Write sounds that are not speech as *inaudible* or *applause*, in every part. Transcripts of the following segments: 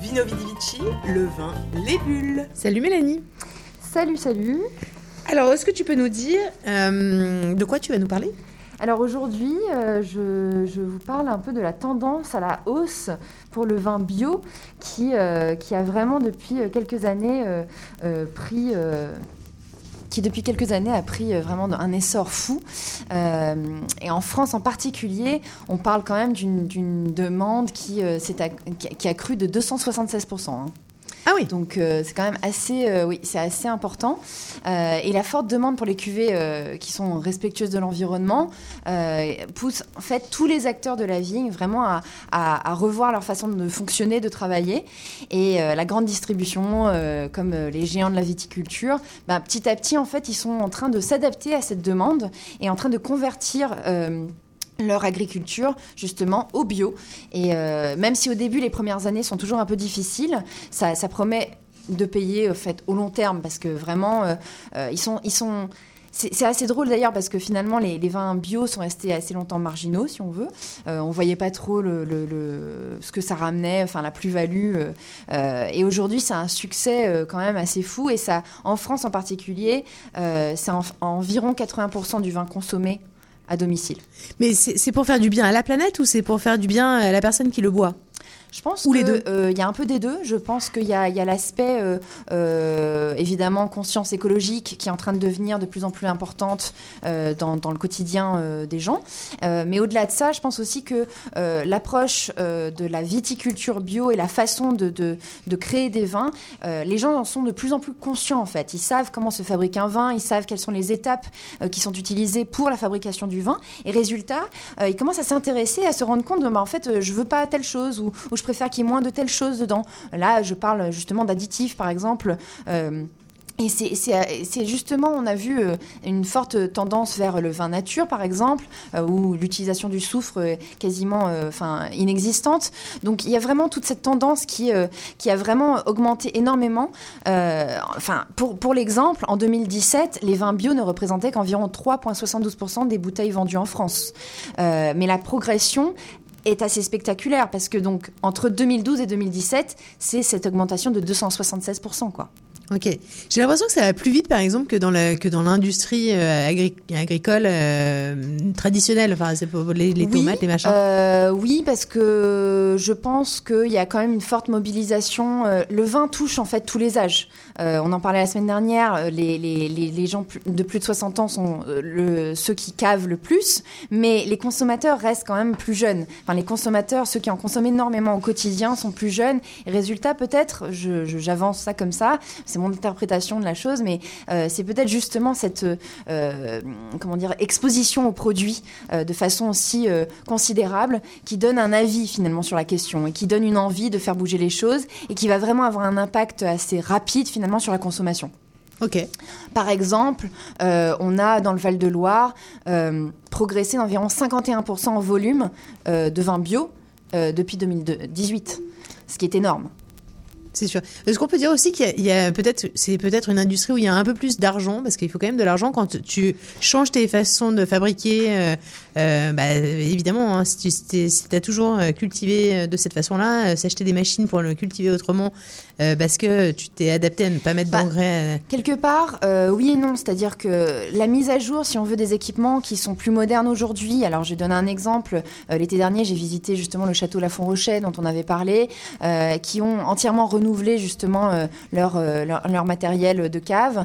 Vino Vidivici, le vin, les bulles. Salut Mélanie. Salut, salut. Alors, est-ce que tu peux nous dire euh, de quoi tu vas nous parler? Alors aujourd'hui, euh, je, je vous parle un peu de la tendance à la hausse pour le vin bio qui, euh, qui a vraiment depuis quelques années euh, euh, pris... qui depuis quelques années a pris euh, vraiment un essor fou. Euh, et en France en particulier, on parle quand même d'une demande qui, euh, qui a- cru de 276%. hein. Ah oui. Donc euh, c'est quand même assez, euh, oui, c'est assez important. Euh, et la forte demande pour les cuvées qui sont respectueuses de l'environnement pousse en fait tous les acteurs de la vigne vraiment à, revoir leur façon de fonctionner, de travailler. Et la grande distribution, comme les géants de la viticulture, bah, petit à petit en fait ils sont en train de s'adapter à cette demande et en train de convertir. Leur agriculture justement au bio et euh, même si au début les premières années sont toujours un peu difficiles ça, ça promet de payer en fait au long terme parce que vraiment euh, euh, ils sont ils sont c'est assez drôle d'ailleurs parce que finalement les, vins bio sont restés assez longtemps marginaux si on veut. Euh, on voyait pas trop le, le- ce que ça ramenait, enfin la plus-value. et aujourd'hui c'est un succès quand même assez fou et ça en France en particulier c'est en- environ 80% du vin consommé à domicile. Mais c'est pour faire du bien à la planète ou c'est pour faire du bien à la personne qui le boit? Je pense Ou que, les deux. euh, Il y a un peu des deux. Je pense qu'il y a, il y a l'aspect euh, euh, évidemment conscience écologique qui est en train de devenir de plus en plus importante dans, dans le quotidien des gens. Mais au-delà de ça, je pense aussi que l'approche de la viticulture bio et la façon de, de, de créer des vins, les gens en sont de plus en plus conscients en fait. Ils savent comment se fabrique un vin, ils savent quelles sont les étapes qui sont utilisées pour la fabrication du vin. Et résultat, ils commencent à s'intéresser, à se rendre compte de, bah, en fait, je veux pas telle chose ou, ou je préfère qu'il y ait moins de telle chose dedans. Là, je parle justement d'additifs, par exemple. euh, et c'est- justement, on a vu euh, une forte tendance vers le vin nature, par exemple, euh, où l'utilisation du soufre est quasiment enfin, inexistante. Donc il y a vraiment toute cette tendance qui, a vraiment augmenté énormément. Enfin, pour, l'exemple, en 2017, les vins bio ne représentaient qu'environ 3,72% des bouteilles vendues en France. Mais la progression est assez spectaculaire parce que donc entre 2012 et 2017, c'est cette augmentation de 276%. Quoi. Ok. J'ai l'impression que ça va plus vite, par exemple, que dans la, que dans l'industrie euh, agri- agricole euh, traditionnelle. Enfin, c'est pour les, les Oui, tomates, les machins. Euh, oui, parce que je pense qu'il y a quand même une forte mobilisation. Le vin touche en fait tous les âges. On en parlait la semaine dernière. Les, les, les, les gens de plus de 60 ans sont le, ceux qui cavent le plus, mais les consommateurs restent quand même plus jeunes. Enfin, les consommateurs, ceux qui en consomment énormément au quotidien, sont plus jeunes. Et résultat, peut-être, j'avance ça comme ça, c'est mon interprétation de la chose, mais euh, c'est peut-être justement cette euh, comment dire exposition aux produits euh, de façon aussi considérable qui donne un avis finalement sur la question et qui donne une envie de faire bouger les choses et qui va vraiment avoir un impact assez rapide finalement sur la consommation. Ok. Par exemple, euh, on a dans le Val-de-Loire euh, progressé d'environ 51% en volume euh, de vin bio depuis 2018, ce qui est énorme. C'est sûr. Est-ce qu'on peut dire aussi qu'il y a, a peut-être, c'est peut-être une industrie où il y a un peu plus d'argent, parce qu'il faut quand même de l'argent quand tu changes tes façons de fabriquer. euh, euh, bah, évidemment, hein, si tu si as toujours euh, cultivé euh, de cette façon-là, euh, s'acheter des machines pour le cultiver autrement, euh, parce que tu t'es adapté à ne pas mettre Bah, d'engrais. Quelque part, oui et non. C'est-à-dire que la mise à jour, si on veut des équipements qui sont plus modernes aujourd'hui, alors je vais donner un exemple. L'été dernier, j'ai visité justement le château Lafont Rochet dont on avait parlé, qui ont entièrement renouvelé justement euh, leur, euh, leur, leur matériel de cave.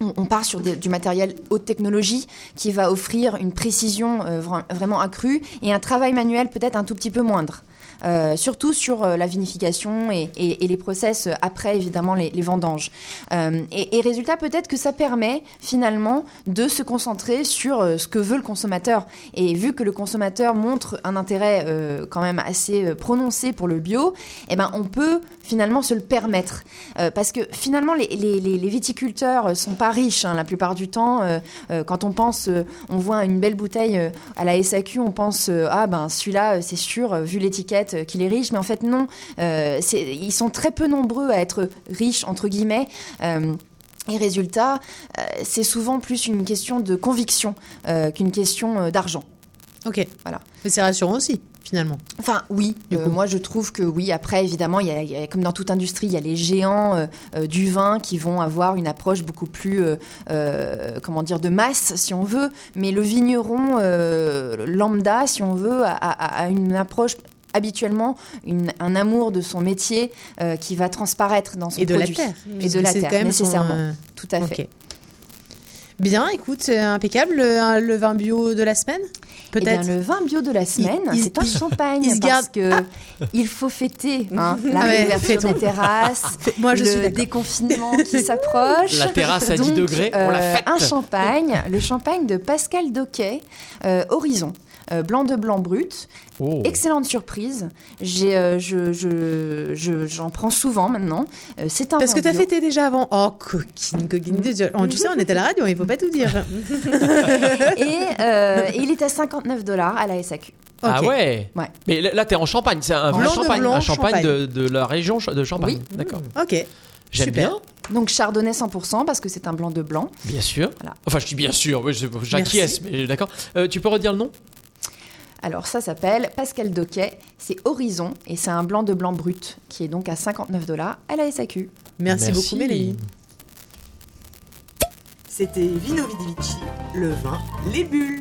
On part sur du matériel haute technologie qui va offrir une précision euh, vra- vraiment accrue et un travail manuel peut-être un tout petit peu moindre. Euh, surtout sur euh, la vinification et, les process après évidemment les, vendanges. Et, et résultat, peut-être que ça permet finalement de se concentrer sur ce que veut le consommateur. Et vu que le consommateur montre un intérêt quand même assez prononcé pour le bio, eh ben on peut finalement se le permettre. Euh, parce que finalement, les, les- les- viticulteurs sont pas riches hein, la plupart du temps. Euh, euh, quand on pense, euh, on voit une belle bouteille euh, à la SAQ, on pense euh, ah ben celui-là euh, c'est sûr euh, vu l'étiquette euh, qu'il est riche, mais en fait non. Euh, ils sont très peu nombreux à être riches entre guillemets. Euh, et résultat, euh, c'est souvent plus une question de conviction euh, qu'une question euh, d'argent. Ok. Voilà. Mais c'est rassurant aussi. Finalement. Enfin, oui. Euh, moi, je trouve que oui. Après, évidemment, il y a, il y a- comme dans toute industrie, il y a les géants euh, euh, du vin qui vont avoir une approche beaucoup plus, euh, comment dire, de masse, si on veut. Mais le vigneron lambda, si on veut, a, a- a une approche habituellement une- un amour de son métier qui va transparaître dans son Et de la terre. Et de la terre, son, nécessairement. Tout à fait. Bien, écoute, c'est impeccable. Le, le vin bio de la semaine Eh bien, Peut-être le vin bio de la semaine, c'est un champagne il se parce garde- que il faut fêter hein, la Ah ouais, réouverture des terrasse, Moi, je le suis déconfinement qui *laughs* s'approche. La terrasse à 10 Donc, degrés, on la euh, fête. Un champagne, le champagne de Pascal Doquet, euh, Horizon. Euh, blanc de blanc brut, Oh. excellente surprise. J'ai, euh, je, je, je- j'en prends souvent maintenant. Euh, c'est un Parce que t'as bio. fêté déjà avant. Oh, coquine, coquine. Oh, tu sais, on est à la radio, il faut pas tout dire. *laughs* Et, euh, et il est à 59 dollars à la SAQ. Ah Ok. ouais. Ouais. Mais là, t'es en Champagne, c'est un Blanc de champagne, blanc, un champagne, champagne. De, de la région de Champagne. Oui. D'accord. Ok. J'aime Super. bien, Donc chardonnay 100% parce que c'est un blanc de blanc. bien sûr. Voilà. Enfin, je dis bien sûr, j'acquiesce, mais d'accord. Euh, tu peux redire le nom? Alors ça s'appelle Pascal Doquet, c'est Horizon et c'est un blanc de blanc brut qui est donc à 59 dollars à la SAQ. Merci, beaucoup, Mélanie. C'était Vino Vidivici, le vin, les bulles.